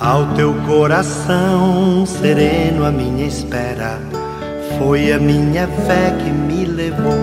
Ao teu coração sereno, a minha espera foi a minha fé que me levou.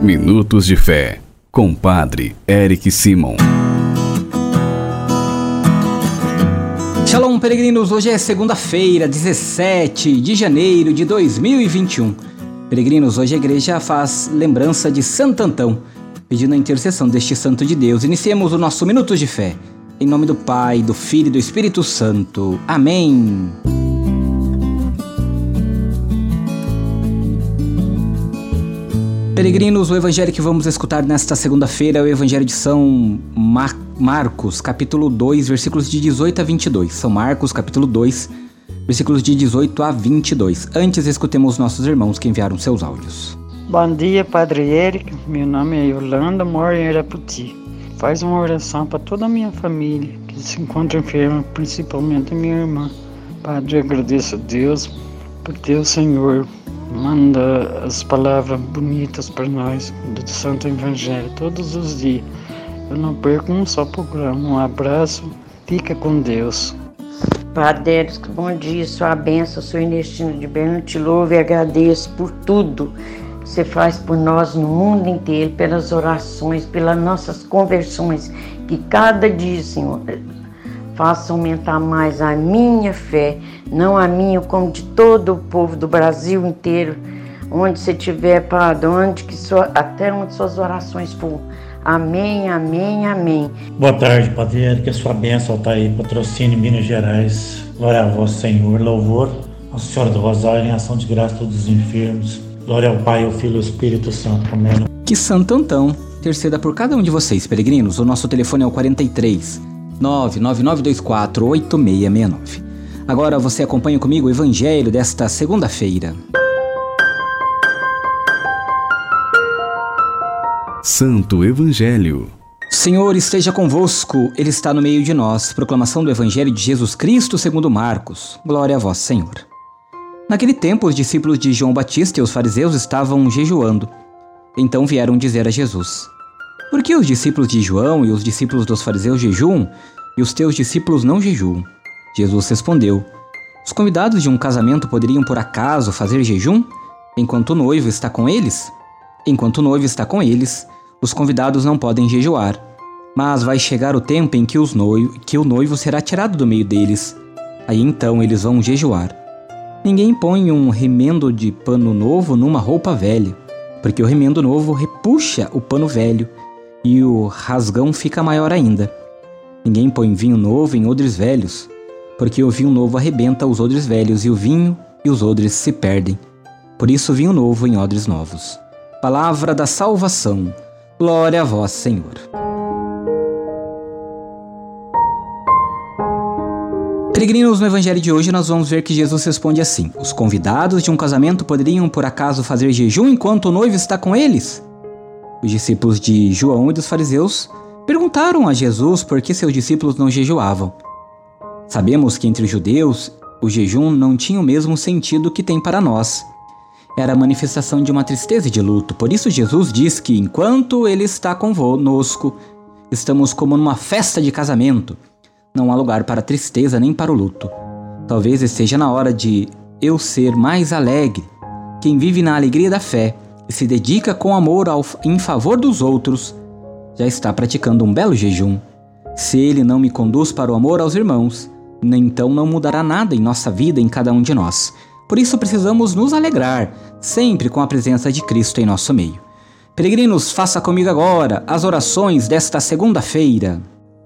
Minutos de Fé, com Padre Eric Simon. Shalom, peregrinos! Hoje é segunda-feira, 17 de janeiro de 2021. Peregrinos, hoje a igreja faz lembrança de Santo Antão, pedindo a intercessão deste santo de Deus. Iniciemos o nosso Minutos de Fé. Em nome do Pai, do Filho e do Espírito Santo. Amém. Peregrinos, o evangelho que vamos escutar nesta segunda-feira é o evangelho de São Mar Marcos, capítulo 2, versículos de 18 a 22. São Marcos, capítulo 2, versículos de 18 a 22. Antes, escutemos nossos irmãos que enviaram seus áudios. Bom dia, Padre Eric. Meu nome é Yolanda, moro em Araputi. Faz uma oração para toda a minha família que se encontra enferma, principalmente a minha irmã. Padre, agradeço a Deus porque o Senhor manda as palavras bonitas para nós do Santo Evangelho todos os dias. Eu não perco um só programa. Um abraço, fica com Deus. Padre, bom dia, sua bênção, sou Inestino de Berno, te louvo e agradeço por tudo você faz por nós no mundo inteiro, pelas orações, pelas nossas conversões, que cada dia, Senhor, faça aumentar mais a minha fé, não a minha, como de todo o povo do Brasil inteiro, onde você estiver, Padre, onde que sua, até onde suas orações for. Amém, amém, amém. Boa tarde, Padre, que a sua bênção está aí, patrocínio Minas Gerais. Glória a vós, Senhor. Louvor ao Senhor do Rosário, em ação de graça a todos os enfermos Glória ao Pai, ao Filho e ao Espírito Santo. Amém. Que Santo Antão interceda por cada um de vocês, peregrinos. O nosso telefone é o 43 99924 8669. Agora você acompanha comigo o evangelho desta segunda-feira. Santo Evangelho. Senhor esteja convosco, Ele está no meio de nós. Proclamação do Evangelho de Jesus Cristo segundo Marcos. Glória a vós, Senhor. Naquele tempo, os discípulos de João Batista e os fariseus estavam jejuando. Então vieram dizer a Jesus: Por que os discípulos de João e os discípulos dos fariseus jejuam e os teus discípulos não jejuam? Jesus respondeu: Os convidados de um casamento poderiam por acaso fazer jejum enquanto o noivo está com eles? Enquanto o noivo está com eles, os convidados não podem jejuar. Mas vai chegar o tempo em que, noivo, que o noivo será tirado do meio deles. Aí então eles vão jejuar. Ninguém põe um remendo de pano novo numa roupa velha, porque o remendo novo repuxa o pano velho e o rasgão fica maior ainda. Ninguém põe vinho novo em odres velhos, porque o vinho novo arrebenta os odres velhos e o vinho e os odres se perdem. Por isso, vinho novo em odres novos. Palavra da salvação. Glória a vós, Senhor. Peregrinos, no evangelho de hoje nós vamos ver que Jesus responde assim: Os convidados de um casamento poderiam por acaso fazer jejum enquanto o noivo está com eles? Os discípulos de João e dos fariseus perguntaram a Jesus por que seus discípulos não jejuavam. Sabemos que entre os judeus o jejum não tinha o mesmo sentido que tem para nós. Era a manifestação de uma tristeza e de luto. Por isso Jesus diz que enquanto ele está conosco, estamos como numa festa de casamento não há lugar para tristeza nem para o luto. Talvez esteja na hora de eu ser mais alegre. Quem vive na alegria da fé e se dedica com amor ao, em favor dos outros, já está praticando um belo jejum. Se ele não me conduz para o amor aos irmãos, então não mudará nada em nossa vida, em cada um de nós. Por isso precisamos nos alegrar, sempre com a presença de Cristo em nosso meio. Peregrinos, faça comigo agora as orações desta segunda-feira.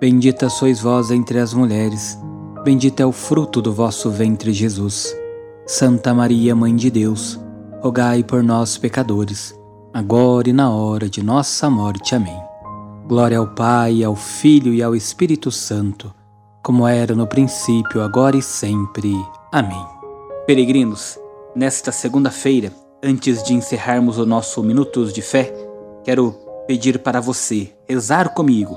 Bendita sois vós entre as mulheres, bendito é o fruto do vosso ventre, Jesus. Santa Maria, Mãe de Deus, rogai por nós, pecadores, agora e na hora de nossa morte. Amém. Glória ao Pai, ao Filho e ao Espírito Santo como era no princípio, agora e sempre. Amém. Peregrinos, nesta segunda-feira, antes de encerrarmos o nosso Minutos de Fé, quero pedir para você rezar comigo,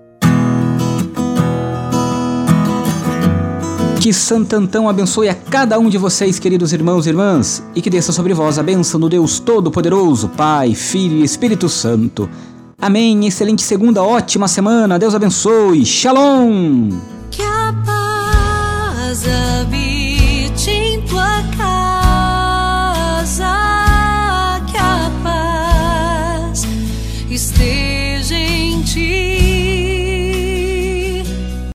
Que Santo Antão abençoe a cada um de vocês, queridos irmãos e irmãs, e que desça sobre vós a bênção do Deus Todo-Poderoso, Pai, Filho e Espírito Santo. Amém. Excelente segunda, ótima semana. Deus abençoe. Shalom.